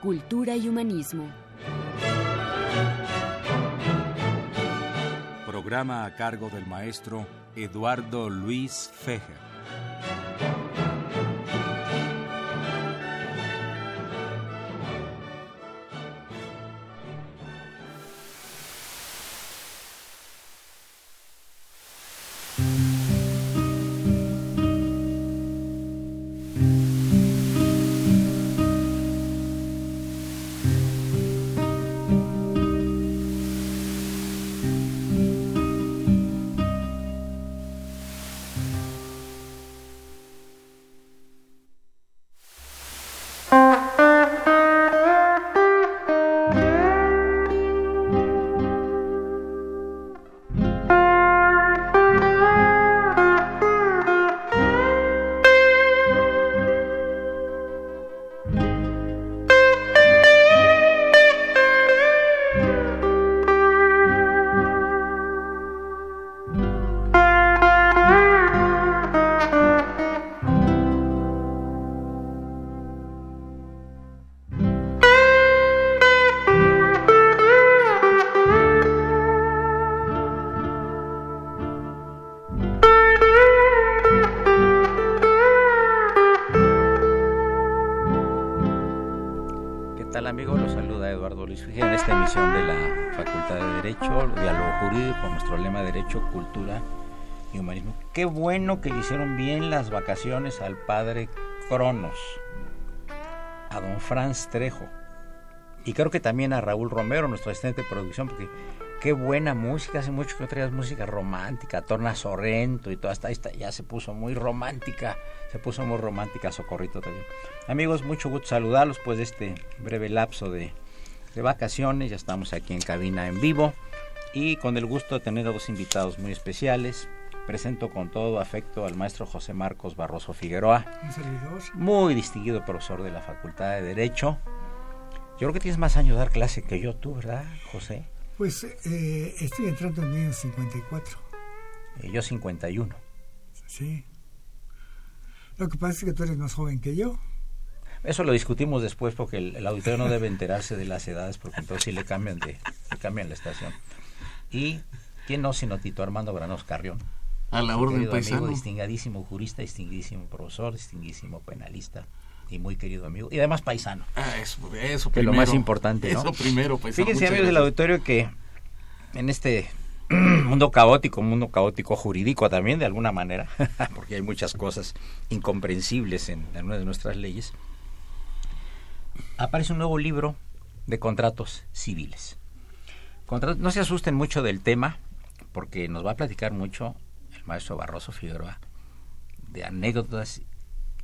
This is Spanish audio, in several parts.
cultura y humanismo. Programa a cargo del maestro Eduardo Luis Fejer. Qué bueno que le hicieron bien las vacaciones al padre Cronos, a don Franz Trejo. Y creo que también a Raúl Romero, nuestro asistente de producción, porque qué buena música, hace mucho que no traías música romántica, Torna Sorrento y toda esta, esta ya se puso muy romántica, se puso muy romántica Socorrito también. Amigos, mucho gusto saludarlos pues de este breve lapso de, de vacaciones, ya estamos aquí en cabina en vivo y con el gusto de tener a dos invitados muy especiales, Presento con todo afecto al maestro José Marcos Barroso Figueroa, muy distinguido profesor de la Facultad de Derecho. Yo creo que tienes más años de dar clase que yo, tú, ¿verdad, José? Pues eh, estoy entrando en el 54. Eh, yo 51. Sí. Lo que pasa es que tú eres más joven que yo. Eso lo discutimos después porque el, auditorio no debe enterarse de las edades porque entonces sí le cambian de le cambian la estación. Y quién no sino Tito Armando Granos Carrión a la orden paisano. Amigo, distinguidísimo jurista, distinguidísimo profesor, distinguidísimo penalista y muy querido amigo. Y además paisano. Ah, eso, eso primero. Que lo más importante, ¿no? Eso primero, paisano. Fíjense, amigos del auditorio, que en este mundo caótico, mundo caótico jurídico también, de alguna manera, porque hay muchas cosas incomprensibles en algunas de nuestras leyes, aparece un nuevo libro de contratos civiles. No se asusten mucho del tema, porque nos va a platicar mucho maestro Barroso Figueroa, de anécdotas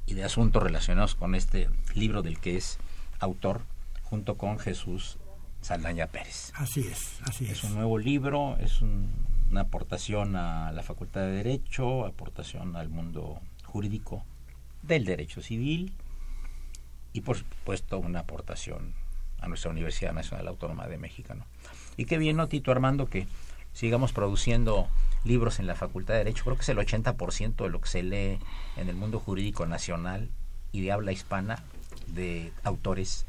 y de asuntos relacionados con este libro del que es autor, junto con Jesús Saldaña Pérez. Así es, así es. Es un nuevo libro, es una aportación a la Facultad de Derecho, aportación al mundo jurídico del derecho civil y por supuesto una aportación a nuestra Universidad Nacional Autónoma de México. Y qué bien, ¿no, Tito Armando, que sigamos produciendo libros en la Facultad de Derecho. Creo que es el 80% de lo que se lee en el mundo jurídico nacional y de habla hispana de autores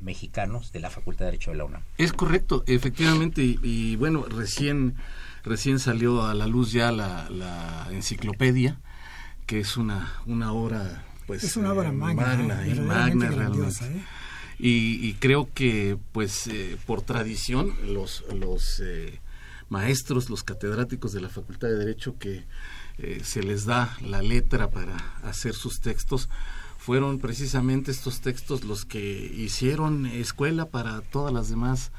mexicanos de la Facultad de Derecho de la UNAM. Es correcto, efectivamente, y, bueno, recién, recién salió a la luz ya la, enciclopedia, que es una, una obra pues es una obra eh, magna, y magna realmente. ¿eh? Y, creo que pues eh, por tradición los los maestros, los catedráticos de la Facultad de Derecho que eh, se les da la letra para hacer sus textos, fueron precisamente estos textos los que hicieron escuela para todas las demás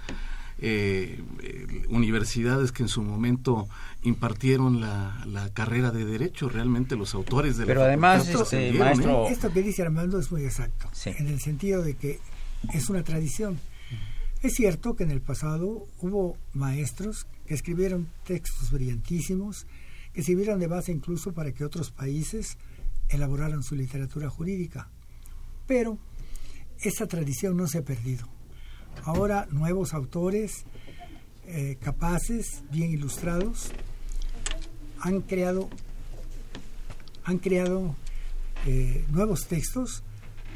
eh, eh, universidades que en su momento impartieron la, carrera de derecho, realmente los autores de Pero además, este, maestro... Esto que dice Armando es muy exacto, en el sentido de que es una tradición. Es cierto que en el pasado hubo maestros que escribieron textos brillantísimos, que sirvieron de base incluso para que otros países elaboraran su literatura jurídica. Pero esa tradición no se ha perdido. Ahora nuevos autores eh, capaces, bien ilustrados, han creado, han creado eh, nuevos textos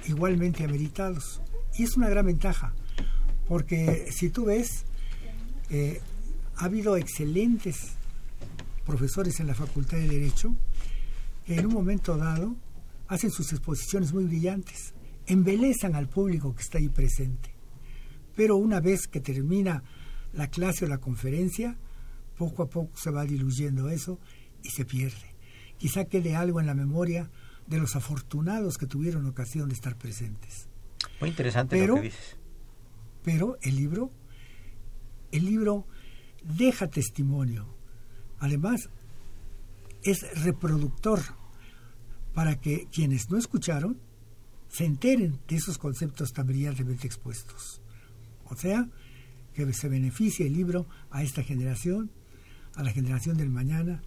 igualmente ameritados. Y es una gran ventaja, porque si tú ves, eh, ha habido excelentes profesores en la Facultad de Derecho que en un momento dado hacen sus exposiciones muy brillantes, embelezan al público que está ahí presente. Pero una vez que termina la clase o la conferencia, poco a poco se va diluyendo eso y se pierde. Quizá quede algo en la memoria de los afortunados que tuvieron ocasión de estar presentes. Muy interesante pero, lo que dices. Pero el libro, el libro deja testimonio. Además, es reproductor para que quienes no escucharon se enteren de esos conceptos tan brillantemente expuestos. O sea, que se beneficie el libro a esta generación, a la generación del mañana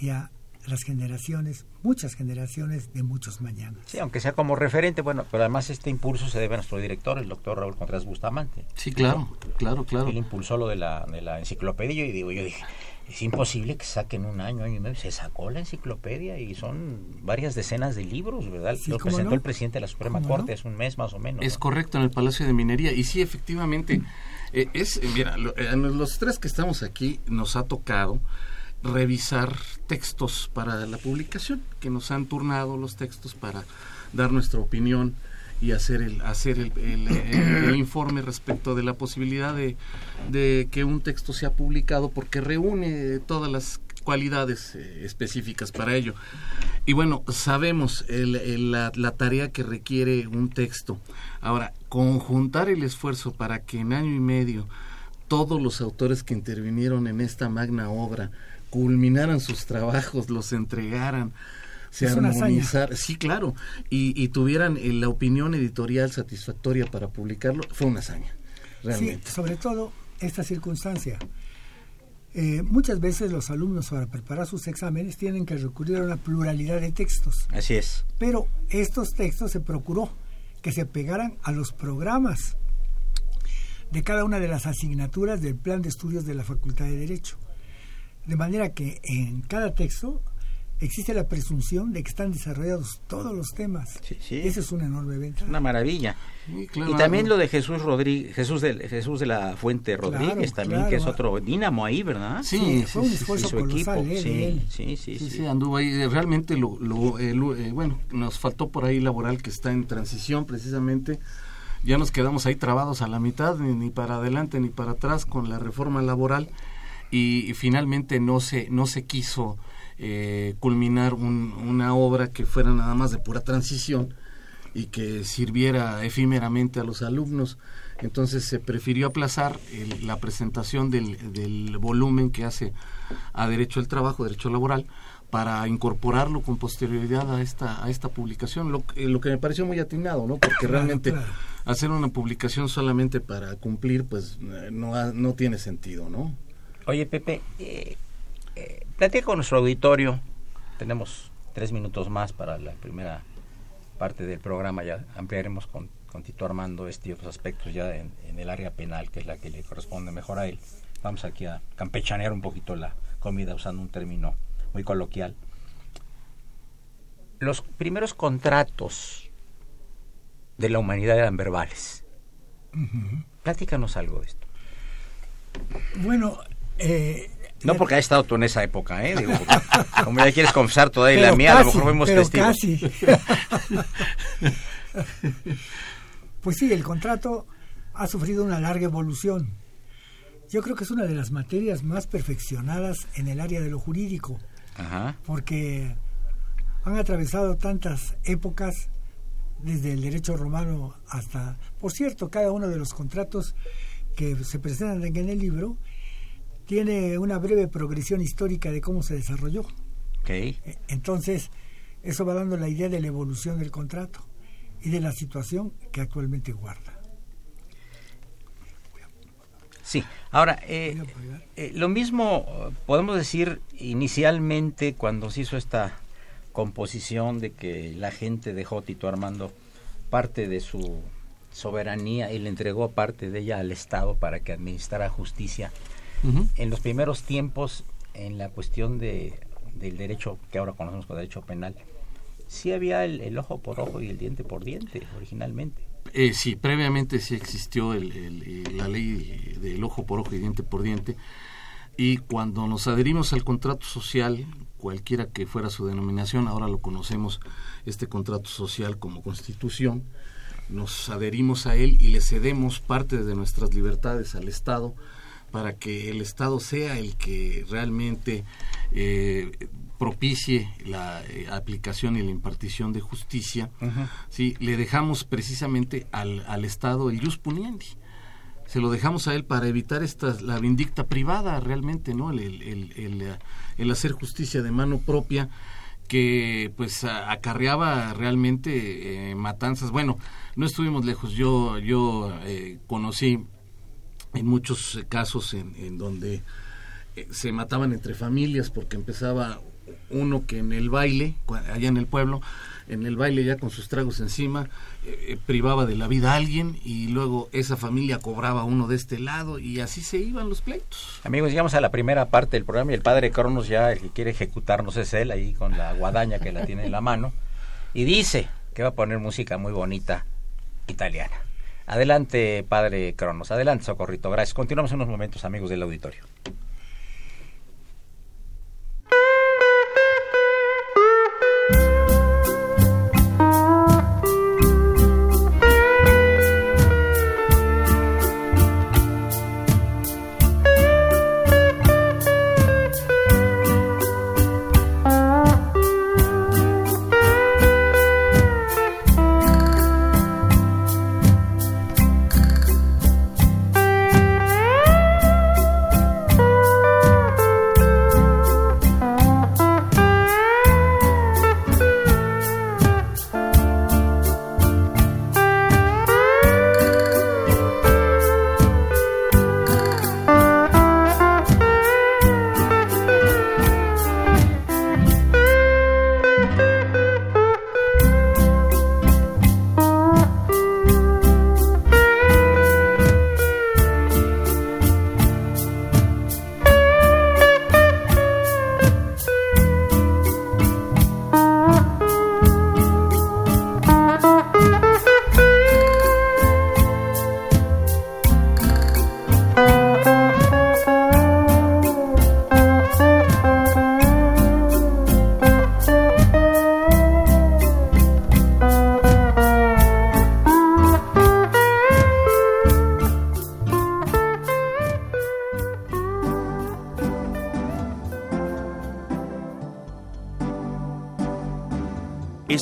y a las generaciones, muchas generaciones de muchos mañanas. Sí, aunque sea como referente, bueno, pero además este impulso se debe a nuestro director, el doctor Raúl Contreras Bustamante. Sí, claro, claro, claro. Él impulsó lo de la, de la enciclopedia y digo, yo dije, es imposible que saquen un año, año y medio. Se sacó la enciclopedia y son varias decenas de libros, ¿verdad? lo presentó el presidente de la Suprema Corte hace un mes más o menos. Es correcto, en el Palacio de Minería. Y sí, efectivamente, eh, es, eh, mira, eh, los tres que estamos aquí nos ha tocado revisar textos para la publicación, que nos han turnado los textos para dar nuestra opinión y hacer el hacer el, informe respecto de la posibilidad de, que un texto sea publicado porque reúne todas las cualidades eh, específicas para ello. Y bueno, sabemos la, la tarea que requiere un texto. Ahora, conjuntar el esfuerzo para que en año y medio todos los autores que intervinieron en esta magna obra culminaran sus trabajos, los entregaran, se armonizar, sí, claro, y, tuvieran eh, la opinión editorial satisfactoria para publicarlo, fue una hazaña. Realmente. Sí, sobre todo esta circunstancia. Eh, muchas veces los alumnos para preparar sus exámenes tienen que recurrir a una pluralidad de textos. Así es. Pero estos textos se procuró que se pegaran a los programas de cada una de las asignaturas del plan de estudios de la Facultad de Derecho. De manera que en cada texto existe la presunción de que están desarrollados todos los temas. Sí, sí. Esa es una enorme ventaja. Una maravilla. y también lo de Jesús Rodríguez, Jesús de, Jesús de la Fuente Rodríguez también, que es otro dínamo ahí, ¿verdad? Sí, fue un esfuerzo colosal, equipo. sí, sí, sí, anduvo ahí. Realmente, lo, lo eh, bueno, nos faltó por ahí laboral que está en transición precisamente. Ya nos quedamos ahí trabados a la mitad, ni, ni para adelante ni para atrás con la reforma laboral y, y finalmente no se, no se quiso eh, culminar una obra que fuera nada más de pura transición y que sirviera efímeramente a los alumnos. Entonces se prefirió aplazar la presentación del, volumen que hace a Derecho al Trabajo, Derecho Laboral, para incorporarlo con posterioridad a esta, a esta publicación, lo, lo que me pareció muy atinado, ¿no? Porque realmente hacer una publicación solamente para cumplir, pues no, no tiene sentido, ¿no? Oye, Pepe, eh, eh, platica con nuestro auditorio. Tenemos tres minutos más para la primera parte del programa. Ya ampliaremos con, con Tito Armando estos aspectos ya en, el área penal, que es la que le corresponde mejor a él. Vamos aquí a campechanear un poquito la comida usando un término muy coloquial. Los primeros contratos de la humanidad eran verbales. Platícanos algo de esto. Bueno, eh, no porque has estado tú en esa época, ¿eh? Digo, como ya quieres confesar todavía la mía, a lo mejor fuimos testigos. pues sí, el contrato ha sufrido una larga evolución. Yo creo que es una de las materias más perfeccionadas en el área de lo jurídico, porque han atravesado tantas épocas desde el derecho romano hasta, por cierto, cada uno de los contratos que se presentan en el libro tiene una breve progresión histórica de cómo se desarrolló. Okay. E, entonces, eso va dando la idea de la evolución del contrato y de la situación que actualmente guarda. Sí, ahora, eh, eh, lo mismo podemos decir inicialmente cuando se hizo esta composición de que la gente dejó Tito Armando parte de su soberanía y le entregó parte de ella al Estado para que administrara justicia. En los primeros tiempos, en la cuestión de, del derecho que ahora conocemos como derecho penal, sí había el, ojo por ojo y el diente por diente originalmente. Eh, sí, previamente sí existió la ley del ojo por ojo y diente por diente. Y cuando nos adherimos al contrato social, cualquiera que fuera su denominación, ahora lo conocemos, este contrato social como constitución, nos adherimos a él y le cedemos parte de nuestras libertades al Estado para que el Estado sea el que realmente eh, propicie la eh, aplicación y la impartición de justicia, ¿sí? le dejamos precisamente al, al Estado el jus puniendi. Se lo dejamos a él para evitar esta, la vindicta privada realmente, ¿no? El, el, el, el hacer justicia de mano propia que pues acarreaba realmente eh, matanzas. Bueno, no estuvimos lejos. Yo, yo eh, conocí en muchos casos en, donde eh, se mataban entre familias porque empezaba uno que en el baile, allá en el pueblo, en el baile ya con sus tragos encima, eh, privaba de la vida a alguien y luego esa familia cobraba uno de este lado y así se iban los pleitos. Amigos, llegamos a la primera parte del programa y el padre Cronos ya el que quiere ejecutarnos es él ahí con la guadaña que la tiene en la mano y dice que va a poner música muy bonita italiana. Adelante, padre Cronos. Adelante, Socorrito. Gracias. Continuamos en unos momentos, amigos del auditorio.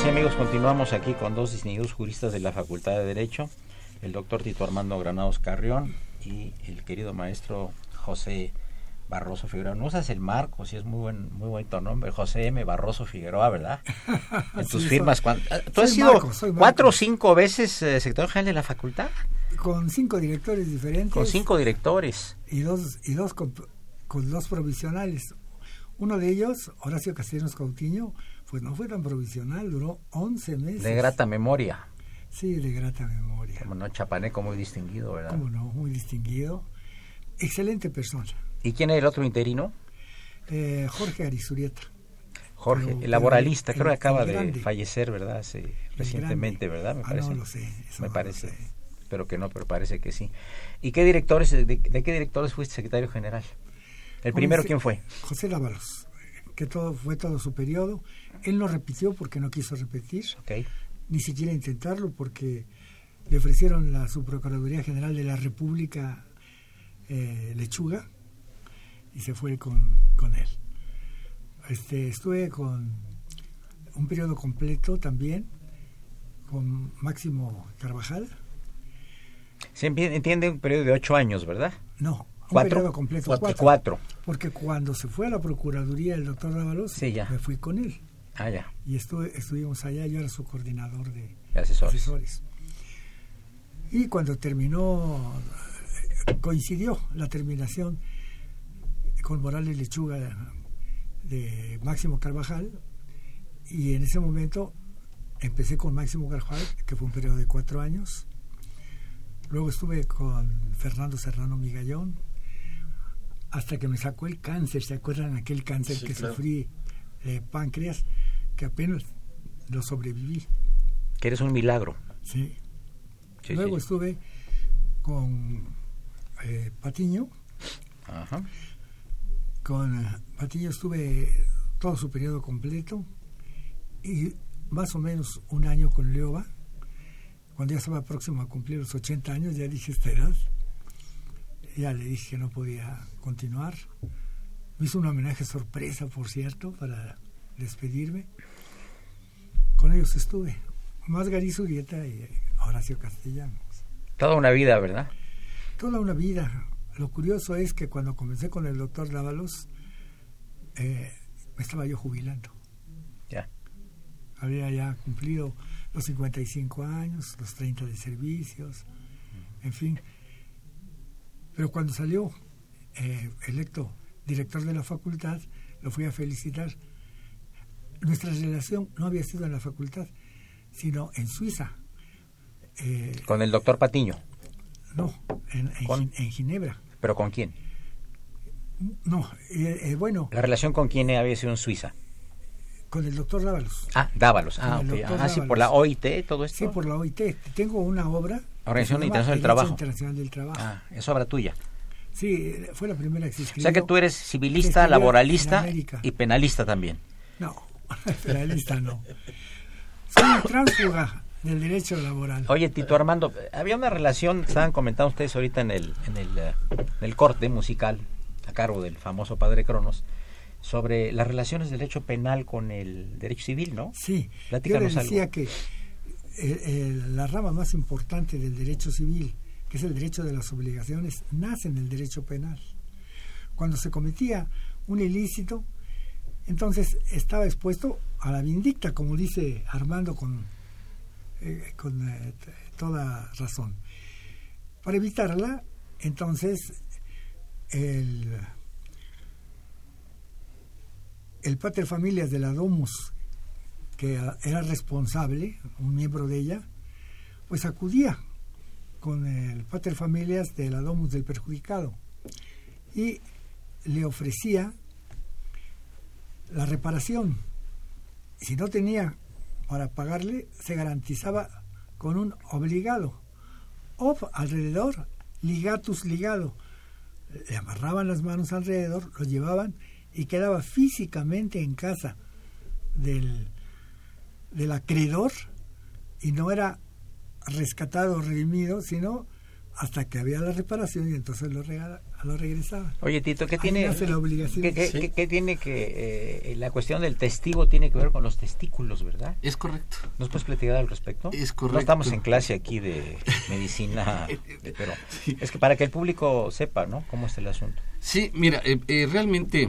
Pues sí, amigos, continuamos aquí con dos distinguidos juristas de la Facultad de Derecho, el doctor Tito Armando Granados Carrión y el querido maestro José Barroso Figueroa. No usas el marco, si es muy buen, muy bonito nombre, José M. Barroso Figueroa, ¿verdad? En tus firmas, ah, ¿tú has sido cuatro o cinco veces eh, secretario general de la facultad? Con cinco directores diferentes. Con cinco directores. Y dos, y dos con, con dos provisionales. Uno de ellos, Horacio Castellanos Cautiño, pues no fue tan provisional, duró 11 meses. De grata memoria. Sí, de grata memoria. Como no, chapaneco muy distinguido, ¿verdad? Como no, muy distinguido. Excelente persona. ¿Y quién es el otro interino? Eh, Jorge Arizurieta. Jorge, el laboralista, creo que acaba de fallecer, ¿verdad? Sí, recientemente, ¿verdad? Me parece. Ah, no lo sé. Me parece. Pero que no, pero parece que sí. ¿Y qué directores, de, qué directores fuiste secretario general? ¿El primero quién fue? José Lávaros, que todo fue todo su periodo. Él no repitió porque no quiso repetir, ni siquiera intentarlo porque le ofrecieron la Subprocuraduría General de la República eh, Lechuga y se fue con, con él. Este, estuve con un periodo completo también con Máximo Carvajal. Se entiende un periodo de ocho años, ¿verdad? No, un periodo completo. Cuatro. Cuatro. Porque cuando se fue a la Procuraduría el doctor Dávalos, Sí, me fui con él. Ah, ya. Y estuve, estuvimos allá, yo era su coordinador de asesores. asesores. Y cuando terminó, coincidió la terminación con Morales Lechuga de Máximo Carvajal. Y en ese momento empecé con Máximo Carvajal, que fue un periodo de cuatro años. Luego estuve con Fernando Serrano Migallón, hasta que me sacó el cáncer. ¿Se acuerdan aquel cáncer Sí, que claro. sufrí de páncreas? Que apenas lo sobreviví. Que eres un milagro. Sí. Sí, Luego sí. estuve con eh, Patiño. Ajá. Con eh, Patiño estuve todo su periodo completo y más o menos un año con Leoba. Cuando ya estaba próximo a cumplir los 80 años, ya dije esta edad. Ya le dije que no podía continuar. Me hizo un homenaje sorpresa, por cierto, para despedirme. Con ellos estuve. Más Gary Zurrieta y Horacio Castellanos. Toda una vida, ¿verdad? toda una vida. Lo curioso es que cuando comencé con el doctor Dávalos, eh, me estaba yo jubilando. Ya. Había ya cumplido los 55 años, los 30 de servicios, en fin. Pero cuando salió eh, electo director de la facultad, lo fui a felicitar. Nuestra relación no había sido en la facultad, sino en Suiza. Eh, Con el doctor Patiño. no, en, en en Ginebra. ¿Pero con quién? No, eh, eh, bueno, La relación con quién había sido en Suiza. con el doctor Dávalos. Ah, Dávalos. Ah, Con el ok. doctor Ah, sí, por Dávalos. la OIT, todo esto. Sí, por la OIT. Tengo una obra. Organización Internacional del Trabajo. Internacional del Trabajo. Ah, es obra tuya. Sí, fue la primera que se O escribió. sea que tú eres civilista, laboralista y penalista también. No, federalista no. Soy un tránsfuga del derecho laboral. Oye, Tito Armando, había una relación, estaban comentando ustedes ahorita en el, en el, eh, en el corte musical a cargo del famoso padre Cronos, sobre las relaciones del derecho penal con el derecho civil, ¿no? Sí, yo Platícanos decía algo. que eh, eh, la rama más importante del derecho civil, que es el derecho de las obligaciones, nace en el derecho penal. Cuando se cometía un ilícito, entonces estaba expuesto a la vindicta, como dice Armando con, eh, con eh, toda razón. Para evitarla, entonces, el, el pater familias de la Domus, que era responsable, un miembro de ella, pues acudía con el pater familias de la Domus del perjudicado y le ofrecía la reparación. Si no tenía para pagarle, se garantizaba con un obligado. O alrededor, ligatus ligado. Le amarraban las manos alrededor, lo llevaban y quedaba físicamente en casa del, del acreedor y no era rescatado o redimido, sino hasta que había la reparación y entonces lo, regala- lo regresaban. Oye, Tito, ¿qué tiene, nace la obligación. ¿qué, qué- Sí. qué- qué tiene que... eh, la cuestión del testigo tiene que ver con los testículos, ¿verdad? Es correcto. ¿Nos puedes platicar al respecto? Es No correcto. estamos en clase aquí de medicina, de- pero es que para que el público sepa, ¿no? ¿Cómo está el asunto? Sí, mira, eh, eh, realmente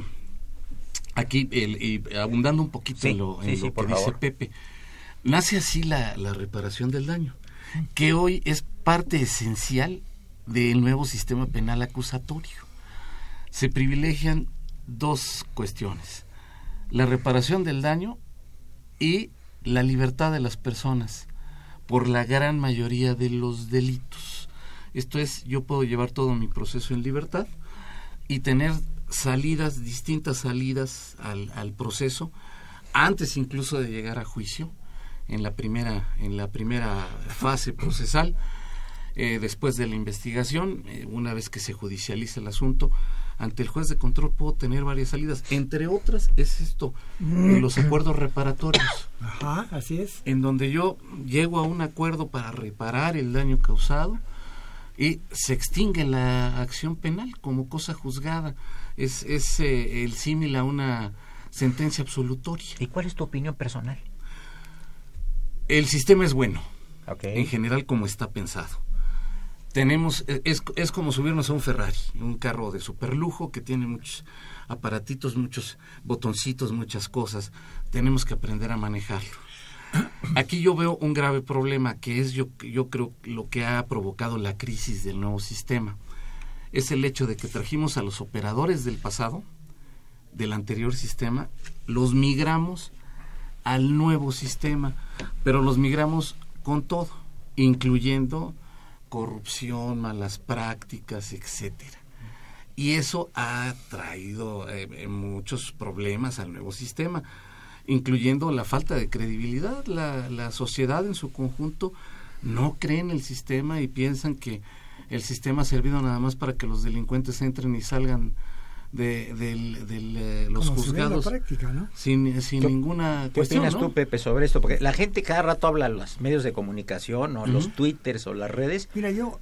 aquí, el- y abundando un poquito Sí, en lo, en sí, lo sí, que dice favor. Pepe, nace así la, la reparación del daño, que hoy es parte esencial del nuevo sistema penal acusatorio. Se privilegian dos cuestiones, la reparación del daño y la libertad de las personas por la gran mayoría de los delitos. Esto es, yo puedo llevar todo mi proceso en libertad y tener salidas, distintas salidas al, proceso, antes incluso de llegar a juicio, en la primera, en la primera fase procesal, eh, después de la investigación, eh, una vez que se judicializa el asunto, ante el juez de control puedo tener varias salidas. Entre otras es esto, eh, los acuerdos reparatorios Ajá, así es. en donde yo llego a un acuerdo para reparar el daño causado y se extingue la acción penal como cosa juzgada. Es, es eh, el símil a una sentencia absolutoria. ¿Y cuál es tu opinión personal? El sistema es bueno, en general como está pensado. Tenemos, e, es, es como subirnos a un Ferrari, un carro de superlujo que tiene muchos aparatitos, muchos botoncitos, muchas cosas. Tenemos que aprender a manejarlo. Aquí yo veo un grave problema que es yo, yo creo lo que ha provocado la crisis del nuevo sistema. Es el hecho de que trajimos a los operadores del pasado, del anterior sistema, los migramos al nuevo sistema, pero los migramos con todo, incluyendo corrupción, malas prácticas, etcétera. Y eso ha traído eh, muchos problemas al nuevo sistema incluyendo la falta de credibilidad. La, la sociedad en su conjunto no cree en el sistema y piensan que el sistema ha servido nada más para que los delincuentes entren y salgan de, eh, los juzgados sin, sin ninguna ¿Qué opinas tú, Pepe, sobre esto? Porque la gente cada rato habla en los medios de comunicación o los twitters o las redes. Mira, yo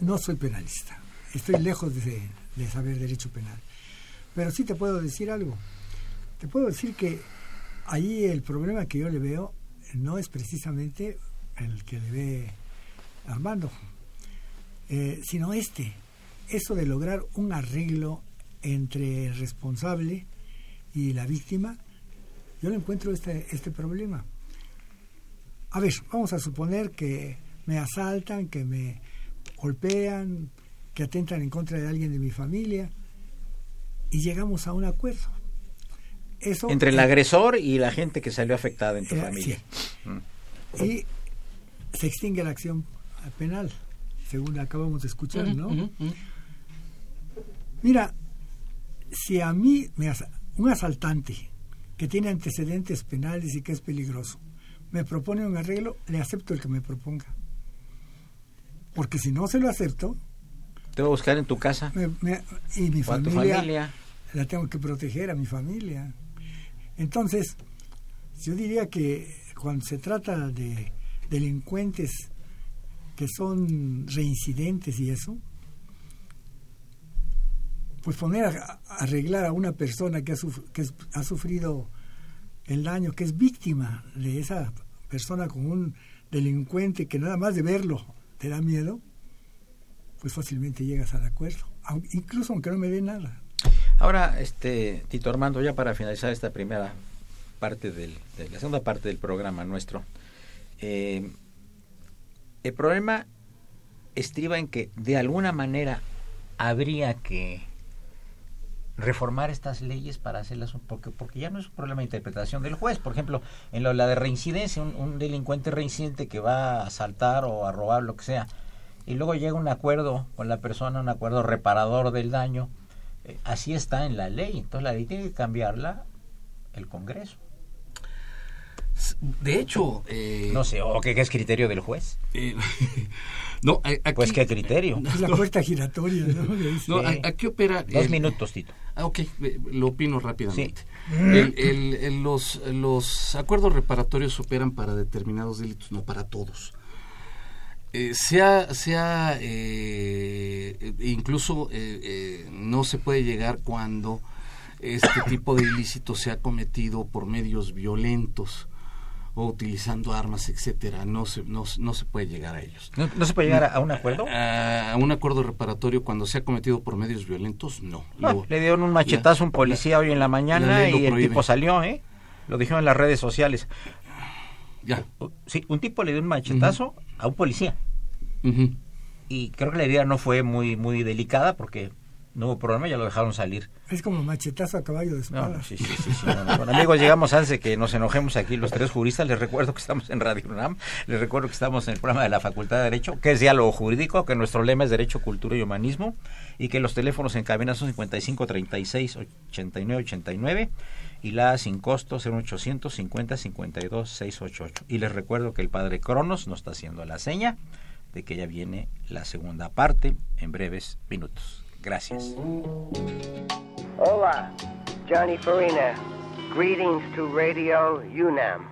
no soy penalista. Estoy lejos de, de saber derecho penal. Pero sí te puedo decir algo. Te puedo decir que ahí el problema que yo le veo no es precisamente el que le ve Armando, eh, sino este, eso de lograr un arreglo entre el responsable y la víctima, yo le encuentro este, este problema. A ver, vamos a suponer que me asaltan, que me golpean, que atentan en contra de alguien de mi familia y llegamos a un acuerdo. Entre el agresor y la gente que salió afectada en tu familia. Mm. Y se extingue la acción penal, según acabamos de escuchar, ¿no? Mira, si a mí, me un asaltante que tiene antecedentes penales y que es peligroso, me propone un arreglo, le acepto el que me proponga. Porque si no se lo acepto... Te voy a buscar en tu casa. y mi familia, La tengo que proteger a mi familia. Entonces, yo diría que cuando se trata de delincuentes que son reincidentes y eso, pues poner a, arreglar a una persona que ha, que ha sufrido el daño, que es víctima de esa persona con un delincuente que nada más de verlo te da miedo, pues fácilmente llegas al acuerdo, incluso aunque no me dé nada. Ahora, este, Tito Armando, ya para finalizar esta primera parte del, de la segunda parte del programa nuestro, eh, el problema estriba en que de alguna manera habría que reformar estas leyes para hacerlas porque porque ya no es un problema de interpretación del juez por ejemplo en lo, la de reincidencia un, delincuente reincidente que va a asaltar o a robar lo que sea y luego llega un acuerdo con la persona un acuerdo reparador del daño eh, así está en la ley. Entonces la ley tiene que cambiarla el Congreso. De hecho, eh, no sé, ¿o qué, es criterio del juez? Eh, no, pues qué criterio. Es la puerta giratoria, ¿no? aquí opera. Dos minutos, Tito. Ah, ok, lo opino rápidamente. El, los, los acuerdos reparatorios operan para determinados delitos, no para todos eh, sea, sea eh, incluso eh, eh, no se puede llegar cuando este tipo de ilícito se ha cometido por medios violentos o utilizando armas, etcétera, no se, no, no se puede llegar a ellos. ¿No, se puede llegar a, un acuerdo? A, un acuerdo reparatorio cuando se ha cometido por medios violentos, no. Ah, le dieron un machetazo a un policía hoy en la mañana y el tipo salió, ¿eh? Lo dijeron en las redes sociales. Ya. Sí, un tipo le dio un machetazo a un policía. Y creo que la herida no fue muy, muy delicada porque no hubo problema, ya lo dejaron salir. Es como machetazo a caballo de espada. sí, sí, sí, bueno, amigos, llegamos antes de que nos enojemos aquí los tres juristas. Les recuerdo que estamos en Radio UNAM, les recuerdo que estamos en el programa de la Facultad de Derecho, que es diálogo jurídico, que nuestro lema es Derecho, Cultura y Humanismo, y que los teléfonos en cabina son 55 36 89 89 y la sin costo 0800 50 52 688. Y les recuerdo que el padre Cronos nos está haciendo la seña de que ya viene la segunda parte en breves minutos. Gracias. Hola, Johnny Farina. Greetings to Radio UNAM.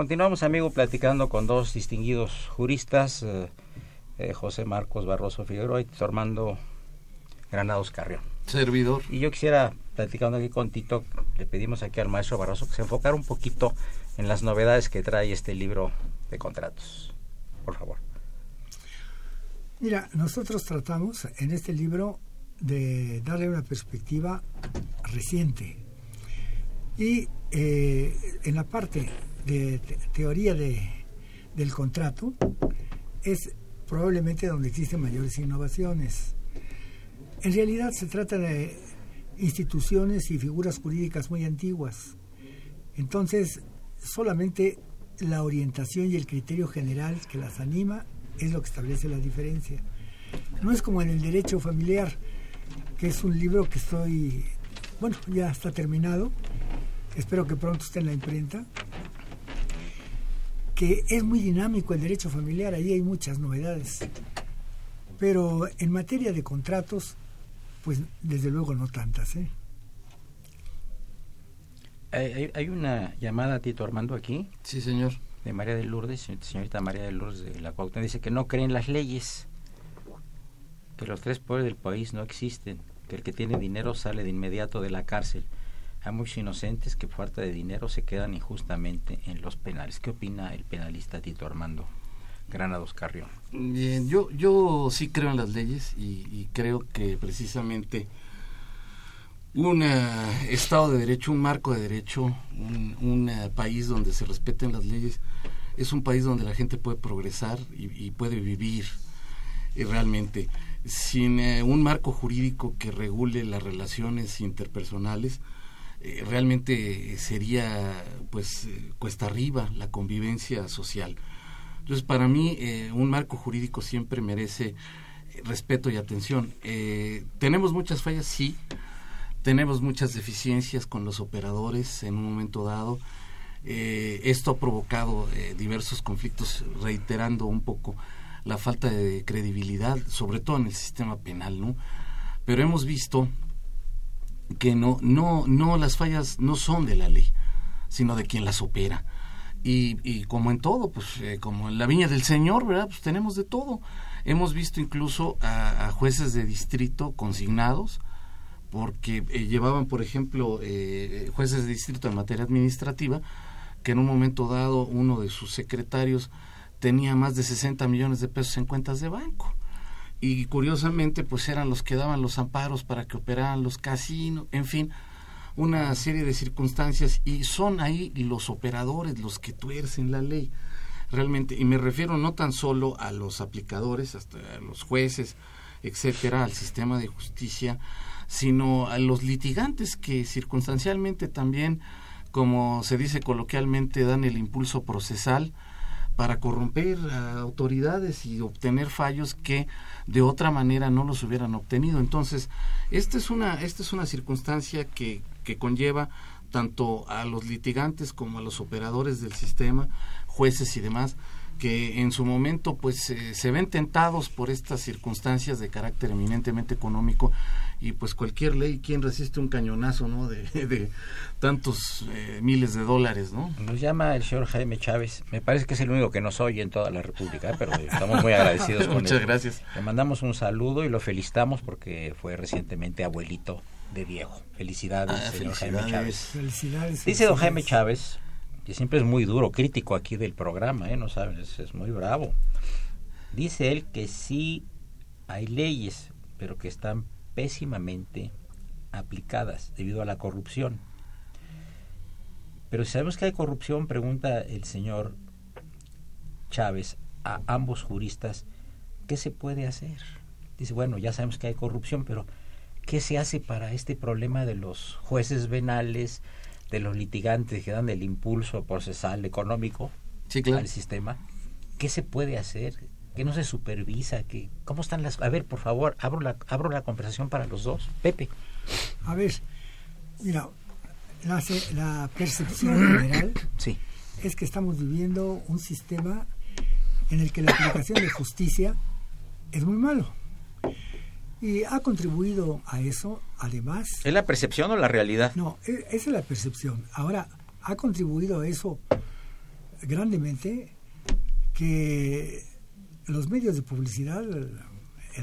Continuamos, amigo, platicando con dos distinguidos juristas, eh, eh, José Marcos Barroso Figueroa y Armando Granados Carrión. Servidor. Y yo quisiera, platicando aquí con Tito, le pedimos aquí al maestro Barroso que se enfocara un poquito en las novedades que trae este libro de contratos. Por favor. Mira, nosotros tratamos en este libro de darle una perspectiva reciente. Y eh, en la parte de teoría de, del contrato es probablemente donde existen mayores innovaciones. En realidad se trata de instituciones y figuras jurídicas muy antiguas. Entonces, solamente la orientación y el criterio general que las anima es lo que establece la diferencia. No es como en el derecho familiar, que es un libro que estoy, bueno, ya está terminado, espero que pronto esté en la imprenta, que es muy dinámico el derecho familiar, ahí hay muchas novedades. Pero en materia de contratos, pues desde luego no tantas. ¿eh? Hay, una llamada, Tito Armando, aquí. Sí, señor. De María de Lourdes, señorita María de Lourdes de la Cuauhtémoc, dice que no creen las leyes, que los tres poderes del país no existen, que el que tiene dinero sale de inmediato de la cárcel. Hay muchos inocentes que por falta de dinero se quedan injustamente en los penales. ¿Qué opina el penalista Tito Armando Granados Carrión? Bien, yo, yo sí creo en las leyes y creo que precisamente un eh, Estado de Derecho, un marco de derecho, un, eh, país donde se respeten las leyes, es un país donde la gente puede progresar y, puede vivir y realmente. Sin eh, un marco jurídico que regule las relaciones interpersonales, realmente sería pues cuesta arriba la convivencia social. Entonces, para mí, un marco jurídico siempre merece respeto y atención. ¿Tenemos muchas fallas? Sí tenemos muchas deficiencias con los operadores en un momento dado. Eh, esto ha provocado eh, diversos conflictos, reiterando un poco la falta de credibilidad, sobre todo en el sistema penal, ¿no? Pero hemos visto que no, no, no las fallas no son de la ley, sino de quien las opera. Y, y como en todo, pues eh, como en la viña del Señor, ¿verdad? Pues tenemos de todo. Hemos visto incluso a jueces de distrito consignados, porque eh, llevaban, por ejemplo, eh, jueces de distrito en materia administrativa, que en un momento dado uno de sus secretarios tenía más de 60 millones de pesos en cuentas de banco. Y curiosamente, pues eran los que daban los amparos para que operaran los casinos, en fin, una serie de circunstancias. Y son ahí los operadores los que tuercen la ley. Realmente, y me refiero no tan solo a los aplicadores, hasta a los jueces, etcétera, al sistema de justicia, sino a los litigantes que circunstancialmente también, como se dice coloquialmente, dan el impulso procesal para corromper a autoridades y obtener fallos que de otra manera no los hubieran obtenido. Entonces, esta es una, esta es una circunstancia que, que conlleva tanto a los litigantes como a los operadores del sistema, jueces y demás, que en su momento pues eh, se ven tentados por estas circunstancias de carácter eminentemente económico y pues cualquier ley, ¿quién resiste un cañonazo, no? De, de tantos eh, miles de dólares, ¿no? Nos llama el señor Jaime Chávez, me parece que es el único que nos oye en toda la República, pero estamos muy agradecidos con Muchas gracias. Le mandamos un saludo y lo felicitamos porque fue recientemente abuelito de viejo. Felicidades, ah, señor Jaime Chávez. Felicidades. Dice don Jaime Chávez, que siempre es muy duro, crítico aquí del programa, ¿eh? No saben, es muy bravo. Dice él que sí hay leyes, pero que están pésimamente aplicadas debido a la corrupción. Pero si sabemos que hay corrupción, pregunta el señor Chávez a ambos juristas, ¿qué se puede hacer? Dice, bueno, ya sabemos que hay corrupción, pero ¿qué se hace para este problema de los jueces venales, de los litigantes que dan el impulso procesal económico al sistema, ¿qué se puede hacer? ¿Qué no se supervisa? ¿Qué, ¿Cómo están las...? A ver, por favor, abro la, abro la conversación para los dos. Pepe. A ver, mira, la, la percepción general sí. es que estamos viviendo un sistema en el que la aplicación de justicia es muy malo. Y ha contribuido a eso, además... ¿Es la percepción o la realidad? No, e, esa es la percepción. Ahora, ha contribuido a eso grandemente que los medios de publicidad, el,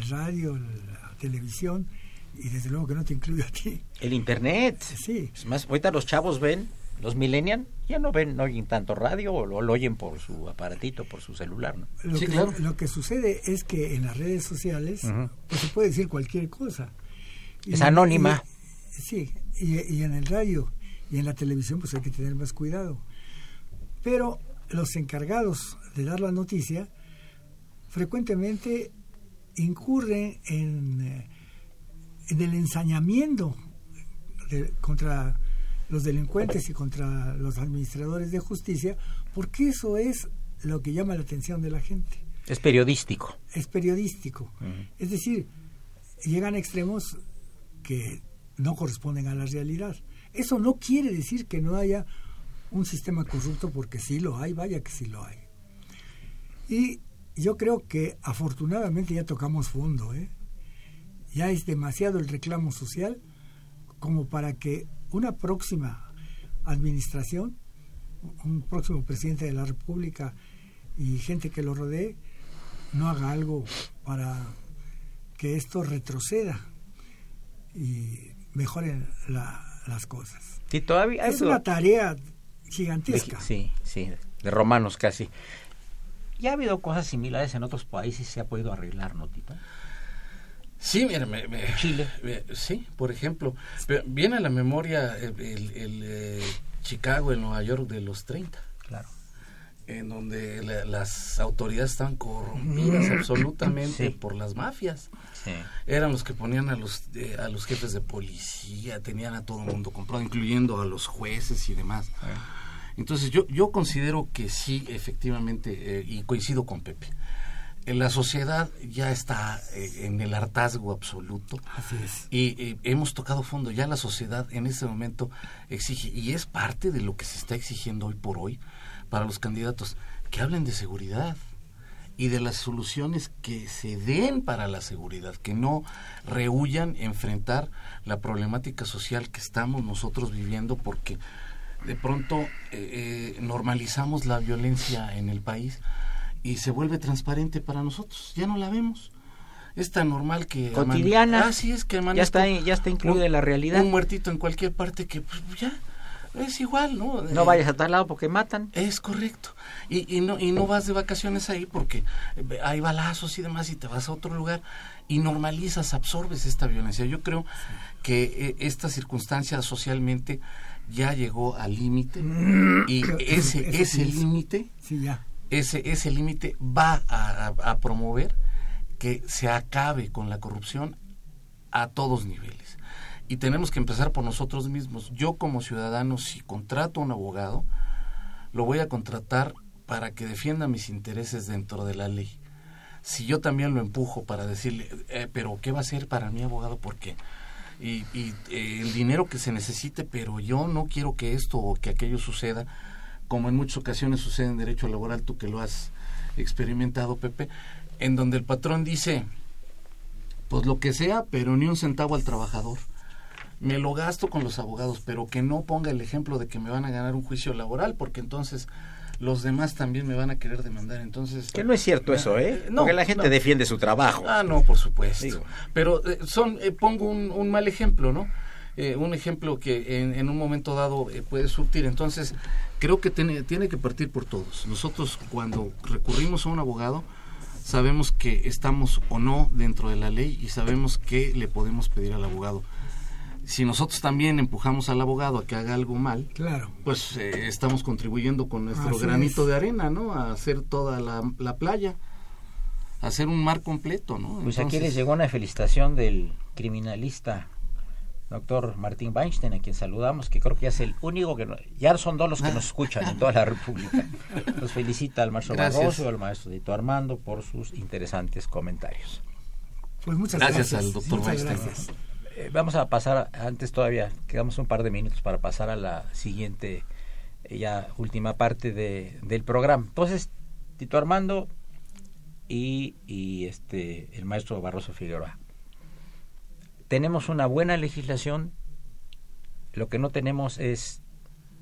radio, la televisión, y desde luego que no te incluye a ti. El Internet. Sí. Es más, ahorita los chavos ven los millennials ya no ven, no oyen tanto radio o lo, oyen por su aparatito, por su celular, ¿no? Lo, que, lo que sucede es que en las redes sociales pues se puede decir cualquier cosa. es anónima. sí, y, en el radio y en la televisión pues hay que tener más cuidado. Pero los encargados de dar la noticia frecuentemente incurren en, eh, en el ensañamiento de, contra los delincuentes y contra los administradores de justicia, porque eso es lo que llama la atención de la gente. Es periodístico. Es periodístico. Es decir, llegan a extremos que no corresponden a la realidad. Eso no quiere decir que no haya un sistema corrupto, porque sí lo hay, vaya que sí lo hay. Y yo creo que afortunadamente ya tocamos fondo, ¿eh? Ya es demasiado el reclamo social como para que una próxima administración, un próximo presidente de la República y gente que lo rodee, no haga algo para que esto retroceda y mejoren las cosas. Sí, todavía es una tarea gigantesca. sí, sí, de romanos casi. Ya ha habido cosas similares en otros países, se ha podido arreglar, ¿no, Tito? Sí, mira, me, Chile. sí, por ejemplo. Viene a la memoria el, eh, Chicago, el Nueva York de los 30. Claro. En donde las autoridades estaban corrompidas absolutamente por las mafias. Sí. Eran los que ponían a los, eh, a los jefes de policía, tenían a todo el mundo comprado, incluyendo a los jueces y demás. Entonces yo, yo considero que sí, efectivamente, eh, y coincido con Pepe la sociedad ya está eh, en el hartazgo absoluto. Así es. Y hemos tocado fondo. Ya la sociedad en este momento exige, y es parte de lo que se está exigiendo hoy por hoy para los candidatos, que hablen de seguridad y de las soluciones que se den para la seguridad, que no rehuyan enfrentar la problemática social que estamos nosotros viviendo porque de pronto eh, eh, normalizamos la violencia en el país y se vuelve transparente para nosotros. Ya no la vemos. Es tan normal que... Cotidiana. Así es que ya está, ya está incluida en la realidad. Un muertito en cualquier parte que pues, ya es igual, ¿no? No vayas a tal lado porque matan. Es correcto. Y, y, no, y no vas de vacaciones ahí porque hay balazos y demás y te vas a otro lugar y normalizas, absorbes esta violencia. Yo creo que eh, esta circunstancia socialmente ya llegó al límite y ese, ese límite sí, ya ese, ese límite va a, promover que se acabe con la corrupción a todos niveles. Y tenemos que empezar por nosotros mismos. Yo como ciudadano, si contrato a un abogado, lo voy a contratar para que defienda mis intereses dentro de la ley. Si yo también lo empujo para decirle, eh, pero ¿qué va a hacer para mi abogado? Porque y, y eh, el dinero que se necesite, pero yo no quiero que esto o que aquello suceda, como en muchas ocasiones sucede en derecho laboral, tú que lo has experimentado, Pepe, en donde el patrón dice, pues lo que sea, pero ni un centavo al trabajador. Me lo gasto con los abogados, pero que no ponga el ejemplo de que me van a ganar un juicio laboral, porque entonces los demás también me van a querer demandar. Entonces que no es cierto eso, ¿eh? No, porque la gente defiende su trabajo. Ah, no, por supuesto. Pero eh, son, eh, pongo un, un, mal ejemplo, ¿no? Eh, un ejemplo que en, en un momento dado puede surtir. Entonces creo que tiene, tiene que partir por todos. Nosotros cuando recurrimos a un abogado, sabemos que estamos o no dentro de la ley y sabemos qué le podemos pedir al abogado. Si nosotros también empujamos al abogado a que haga algo mal, claro. pues eh, estamos contribuyendo con nuestro granito de arena, ¿no? A hacer toda la, la, playa, a hacer un mar completo, ¿no? Pues aquí les llegó una felicitación del criminalista doctor Martín Weinstein, a quien saludamos, que creo que ya es el único que ya son dos los que nos escuchan en toda la República. Los felicita al maestro Barroso y al maestro Dito Armando por sus interesantes comentarios. Pues muchas gracias, al doctor Weinstein. Eh, vamos a pasar, antes todavía, quedamos un par de minutos para pasar a la siguiente, eh, ya última parte de, del programa. Entonces, Tito Armando y, y este el maestro Barroso Figueroa tenemos una buena legislación, lo que no tenemos es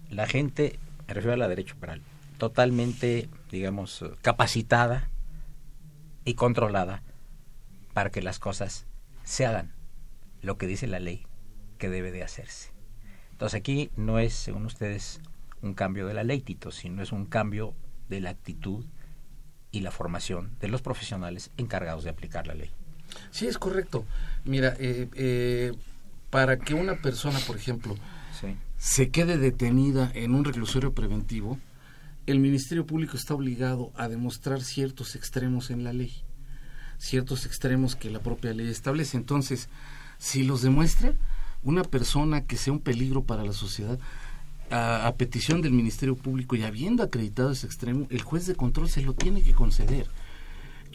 la gente, me refiero a la derecho penal, totalmente, digamos, capacitada y controlada para que las cosas se hagan lo que dice la ley que debe de hacerse. Entonces aquí no es, según ustedes, un cambio de la ley, Tito, sino es un cambio de la actitud y la formación de los profesionales encargados de aplicar la ley. Sí, es correcto. Mira, eh, eh, para que una persona, por ejemplo, se quede detenida en un reclusorio preventivo, el Ministerio Público está obligado a demostrar ciertos extremos en la ley, ciertos extremos que la propia ley establece. Entonces, si los demuestra, una persona que sea un peligro para la sociedad, a, a, petición del Ministerio Público y habiendo acreditado ese extremo, el juez de control se lo tiene que conceder.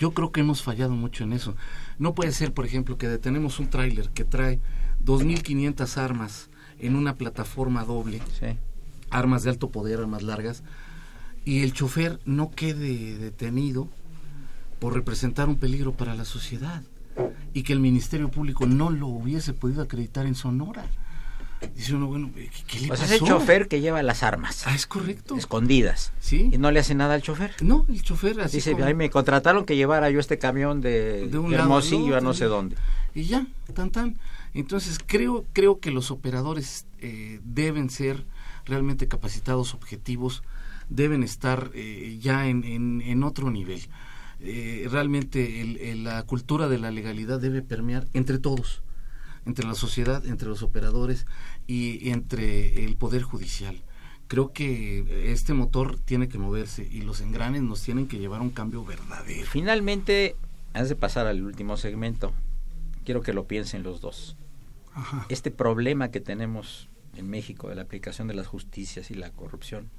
Yo creo que hemos fallado mucho en eso. No puede ser, por ejemplo, que detenemos un tráiler que trae 2.500 armas en una plataforma doble, armas de alto poder, armas largas, y el chofer no quede detenido por representar un peligro para la sociedad y que el Ministerio Público no lo hubiese podido acreditar en Sonora. Dice uno, bueno, ¿qué le pues pasó? es el chofer que lleva las armas. Ah, es correcto. Escondidas. Sí. ¿Y no le hace nada al chofer? No, el chofer así Dice, como- ahí me contrataron que llevara yo este camión de, De un de lado al Hermosillo a no sé dónde. y ya, tan tan. Entonces creo creo que los operadores eh, deben ser realmente capacitados, objetivos, deben estar eh, ya en, en, en otro nivel. Eh, realmente el- el- la cultura de la legalidad debe permear entre todos, entre la sociedad, entre los operadores y, entre el poder judicial. Creo que este motor tiene que moverse y los engranes nos tienen que llevar a un cambio verdadero. Finalmente, antes de pasar al último segmento, quiero que lo piensen los dos. Ajá. Este problema que tenemos en México de la aplicación de las justicias y la corrupción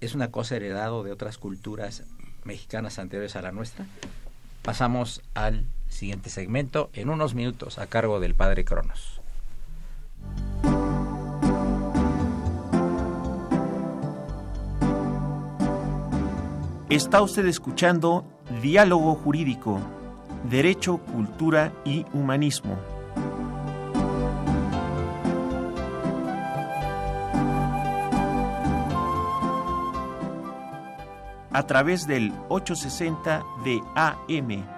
es una cosa heredado de otras culturas mexicanas anteriores a la nuestra. Pasamos al siguiente segmento en unos minutos a cargo del padre Cronos. Está usted escuchando Diálogo Jurídico, Derecho, Cultura y Humanismo. A través del 860 de AM.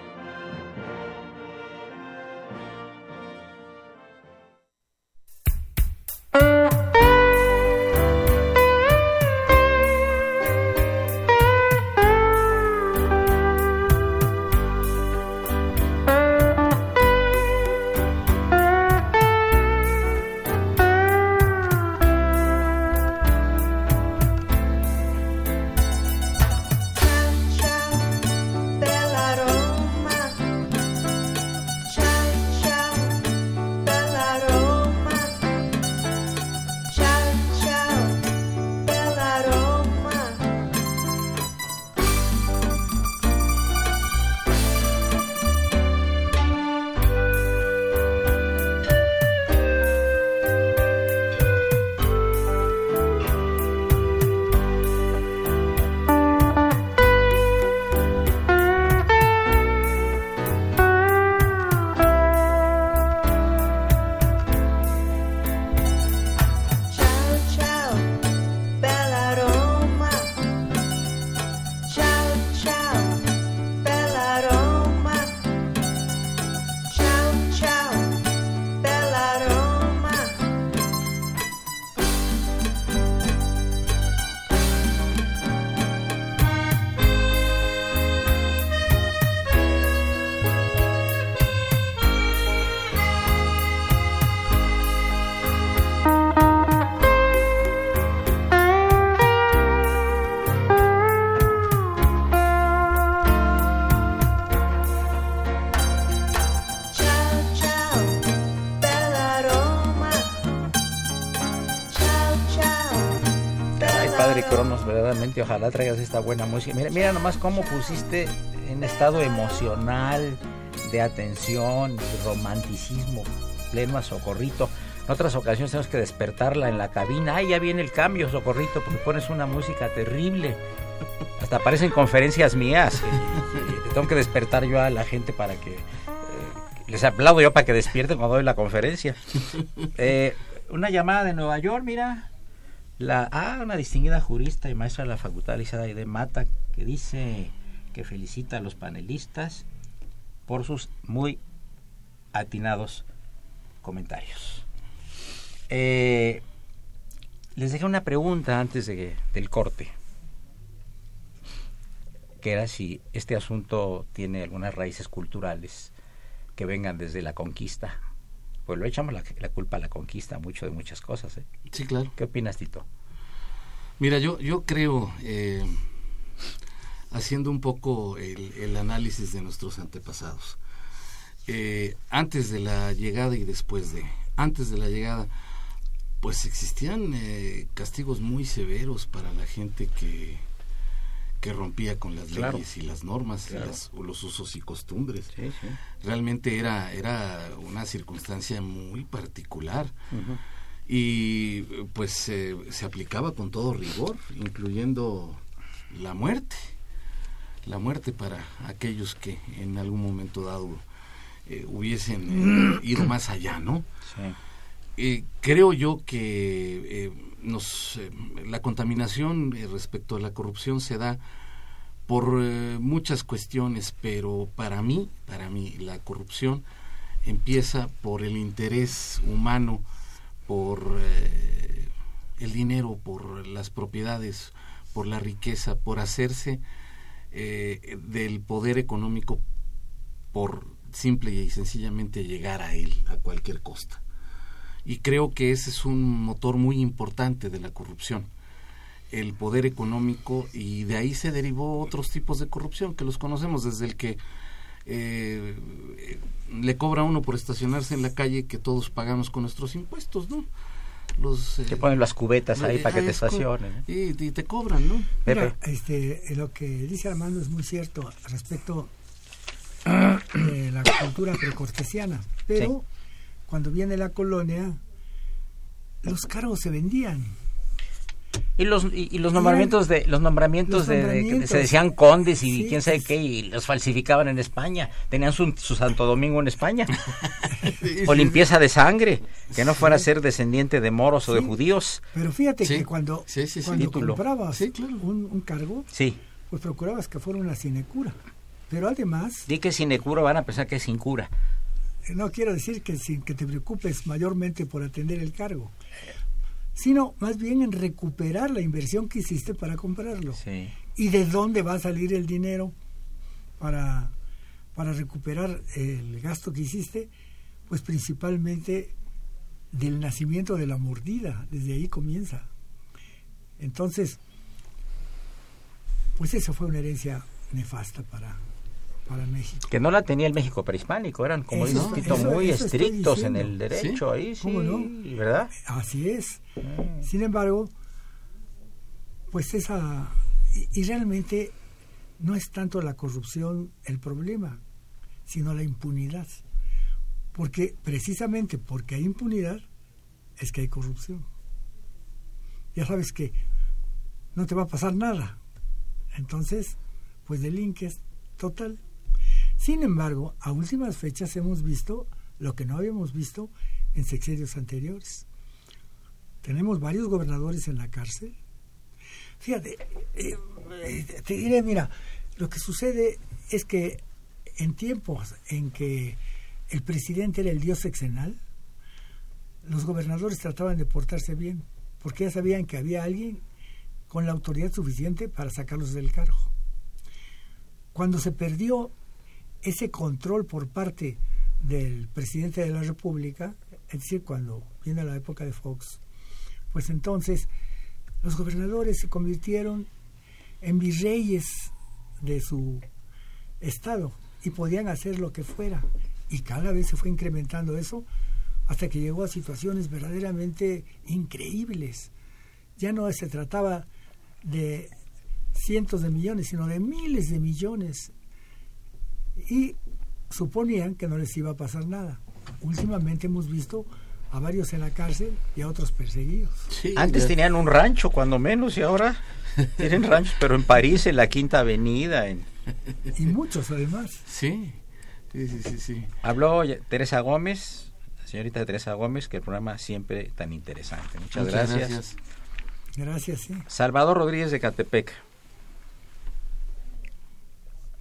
Verdaderamente. Ojalá traigas esta buena música. Mira, mira nomás cómo pusiste en estado emocional, de atención, de romanticismo, pleno a Socorrito. En otras ocasiones tenemos que despertarla en la cabina. Ay, ya viene el cambio, Socorrito, porque pones una música terrible. Hasta aparecen conferencias mías. Y, tengo que despertar yo a la gente para que... Eh, les aplaudo yo para que despierten cuando doy la conferencia. Eh, una llamada de Nueva York, mira. La, ah, una distinguida jurista y maestra de la Facultad Elisa de Mata que dice que felicita a los panelistas por sus muy atinados comentarios. Eh, les dejé una pregunta antes de, del corte, que era si este asunto tiene algunas raíces culturales que vengan desde la conquista pues lo echamos la, culpa a la conquista mucho de muchas cosas. ¿eh? Sí, claro. ¿Qué opinas, Tito? Mira, yo, yo creo, eh, haciendo un poco el, análisis de nuestros antepasados, eh, antes de la llegada y después de, antes de la llegada, pues existían eh, castigos muy severos para la gente que, que rompía con las leyes y las normas o los usos y costumbres. Realmente era, era una circunstancia muy particular. Y pues se aplicaba con todo rigor, incluyendo la muerte. La muerte para aquellos que en algún momento dado eh, hubiesen eh, ido más allá, ¿no? Eh, creo yo que nos, eh, la contaminación eh, respecto a la corrupción se da por eh, muchas cuestiones, pero para mí, para mí la corrupción empieza por el interés humano, por el dinero, por las propiedades, por la riqueza, por hacerse del poder económico por simple y sencillamente llegar a él a cualquier costa y creo que ese es un motor muy importante de la corrupción el poder económico y de ahí se derivó otros tipos de corrupción que los conocemos desde el que eh, le cobra uno por estacionarse en la calle que todos pagamos con nuestros impuestos, ¿no? Los, te ponen las cubetas ahí para que te estacionen. Y, te cobran, ¿no? Mira, este, lo que dice Armando es muy cierto respecto de la cultura precortesiana, pero cuando viene la colonia, los cargos se vendían. Y los, y, los nombramientos de los nombramientos, de, se decían condes y quién sabe qué y los falsificaban en España. Tenían su, Santo Domingo en España. O limpieza de sangre que no fuera a ser descendiente de moros o de judíos. Pero fíjate que cuando, cuando comprabas un, un, cargo pues procurabas que fuera una sinecura. Pero además di que sinecura van a pensar que es sin cura no quiero decir que, sin, que te preocupes mayormente por atender el cargo, sino más bien en recuperar la inversión que hiciste para comprarlo. ¿Y de dónde va a salir el dinero para, para recuperar el gasto que hiciste? Pues principalmente del nacimiento de la mordida, desde ahí comienza. Entonces, pues esa fue una herencia nefasta para, México. Que no la tenía el México prehispánico, eran, como dices, muy estrictos en el derecho ahí, sí, ¿verdad? Así es. Ah. Sin embargo, pues esa... Y, realmente no es tanto la corrupción el problema, sino la impunidad. Porque precisamente porque hay impunidad es que hay corrupción. Ya sabes que no te va a pasar nada. Entonces, pues delinques total. Sin embargo, a últimas fechas hemos visto lo que no habíamos visto en sexenios anteriores. Tenemos varios gobernadores en la cárcel. Fíjate, eh, eh, te diré, mira, lo que sucede es que en tiempos en que el presidente era el dios sexenal, los gobernadores trataban de portarse bien, porque ya sabían que había alguien con la autoridad suficiente para sacarlos del cargo. Cuando se perdió ese control por parte del presidente de la República, es decir, cuando viene la época de Fox, pues entonces los gobernadores se convirtieron en virreyes de su estado y podían hacer lo que fuera. Y cada vez se fue incrementando eso hasta que llegó a situaciones verdaderamente increíbles. Ya no se trataba de cientos de millones, sino de miles de millones. Y suponían que no les iba a pasar nada. Últimamente hemos visto a varios en la cárcel y a otros perseguidos. Antes tenían un rancho, cuando menos, y ahora tienen ranchos, pero en París, en la Quinta Avenida. En... Y muchos además. Sí, sí, sí, sí. Habló Teresa Gómez, la señorita Teresa Gómez, que el programa siempre tan interesante. Muchas, gracias. gracias. Gracias, sí. Salvador Rodríguez de Catepec.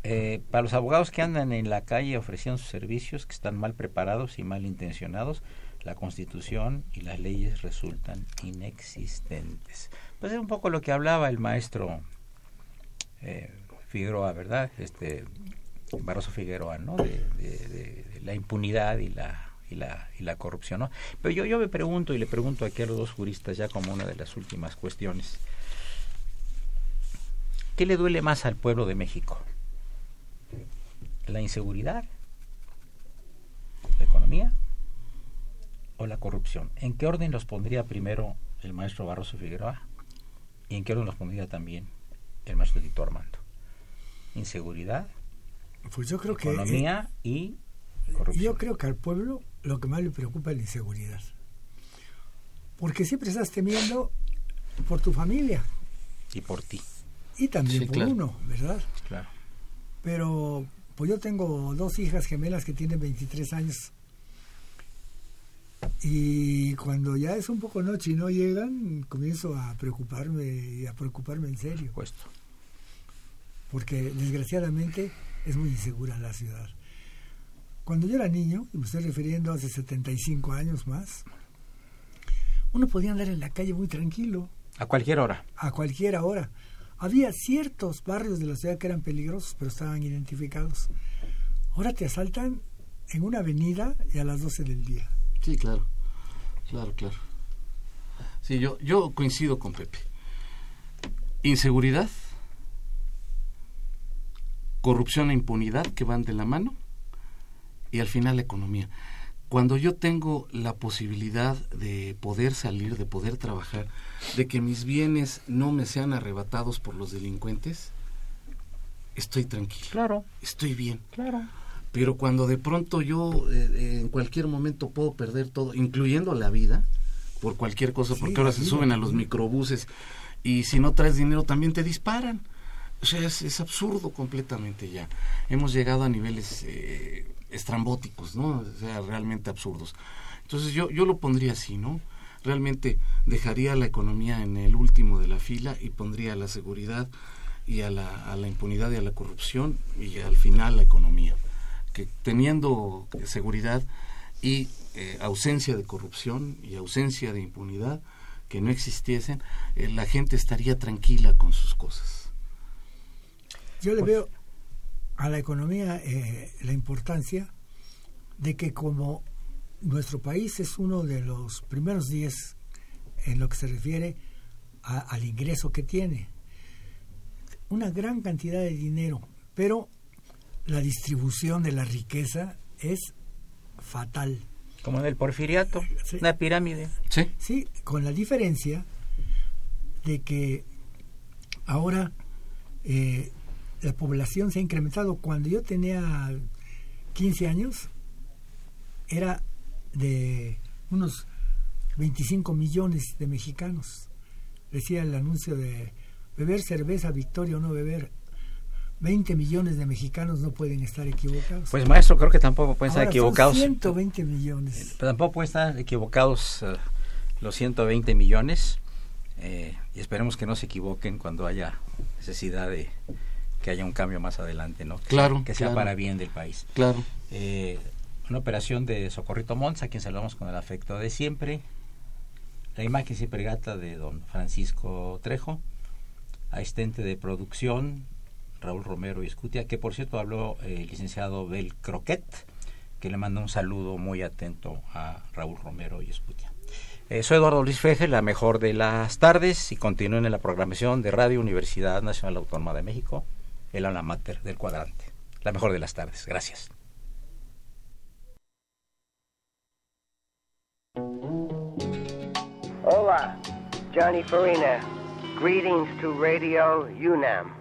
Eh, para los abogados que andan en la calle ofreciendo sus servicios, que están mal preparados y mal intencionados, la Constitución y las leyes resultan inexistentes. Pues es un poco lo que hablaba el maestro eh, Figueroa, ¿verdad? Este Barroso Figueroa, ¿no? De, la impunidad y la, y la, y la corrupción, ¿no? Pero yo, yo me pregunto y le pregunto aquí a los dos juristas ya como una de las últimas cuestiones. ¿Qué le duele más al pueblo de México? ¿La inseguridad? ¿La economía? ¿O la corrupción? ¿En qué orden los pondría primero el maestro Barroso Figueroa? ¿Y en qué orden los pondría también el maestro Tito Armando? ¿Inseguridad? Pues yo creo que... Economía y corrupción. Yo creo que al pueblo lo que más le preocupa es la inseguridad. Porque siempre estás temiendo por tu familia. Y por ti. Y también por uno, ¿verdad? Claro. Pero pues yo tengo dos hijas gemelas que tienen 23 años. Y cuando ya es un poco noche y no llegan, comienzo a preocuparme y a preocuparme en serio. Puesto. Porque desgraciadamente es muy insegura la ciudad. Cuando yo era niño, y me estoy refiriendo hace 75 años más, uno podía andar en la calle muy tranquilo. A cualquier hora. A cualquier hora. Había ciertos barrios de la ciudad que eran peligrosos, pero estaban identificados. Ahora te asaltan en una avenida y a las 12 del día. Sí, claro. Claro, claro. Sí, yo, yo coincido con Pepe. Inseguridad, corrupción e impunidad que van de la mano y al final la economía cuando yo tengo la posibilidad de poder salir, de poder trabajar, de que mis bienes no me sean arrebatados por los delincuentes, estoy tranquilo. Claro. Estoy bien. Claro. Pero cuando de pronto yo eh, en cualquier momento puedo perder todo, incluyendo la vida, por cualquier cosa, porque ahora se suben a los microbuses y si no traes dinero también te disparan. O sea, es, absurdo completamente ya. Hemos llegado a niveles eh, estrambóticos, ¿no? O sea, realmente absurdos. Entonces yo, yo lo pondría así, ¿no? Realmente dejaría la economía en el último de la fila y pondría la seguridad y a la, a la impunidad y a la corrupción y al final la economía. Que teniendo seguridad y eh, ausencia de corrupción y ausencia de impunidad que no existiesen, eh, la gente estaría tranquila con sus cosas. Yo le veo a la economía eh, la importancia de que como nuestro país es uno de los primeros diez en lo que se refiere al ingreso que tiene, una gran cantidad de dinero, pero la distribución de la riqueza es fatal. Como en el porfiriato, una pirámide. Sí. Sí, con la diferencia de que ahora eh, la población se ha incrementado. Cuando yo tenía 15 años, era de unos 25 millones de mexicanos. Decía el anuncio de beber cerveza, victoria o no beber. 20 millones de mexicanos no pueden estar equivocados. Pues maestro, creo que tampoco pueden estar equivocados. Son 120 millones. Pero tampoco pueden estar equivocados uh, los 120 millones. Eh, y esperemos que no se equivoquen cuando haya necesidad de, que haya un cambio más adelante, ¿no? Que claro. Sea, que sea para bien del país. Claro. Eh, una operación de Socorrito Mons, a quien saludamos con el afecto de siempre. La imagen siempre gata de don Francisco Trejo. Asistente de producción, Raúl Romero y Escutia, que por cierto habló el licenciado Bel Croquet, que le manda un saludo muy atento a Raúl Romero y Escutia. Eh, soy Eduardo Luis Feje, la mejor de las tardes, y continúen en la programación de Radio Universidad Nacional Autónoma de México el alma mater del cuadrante. La mejor de las tardes. Gracias. Hola, Johnny Farina. Greetings to Radio UNAM.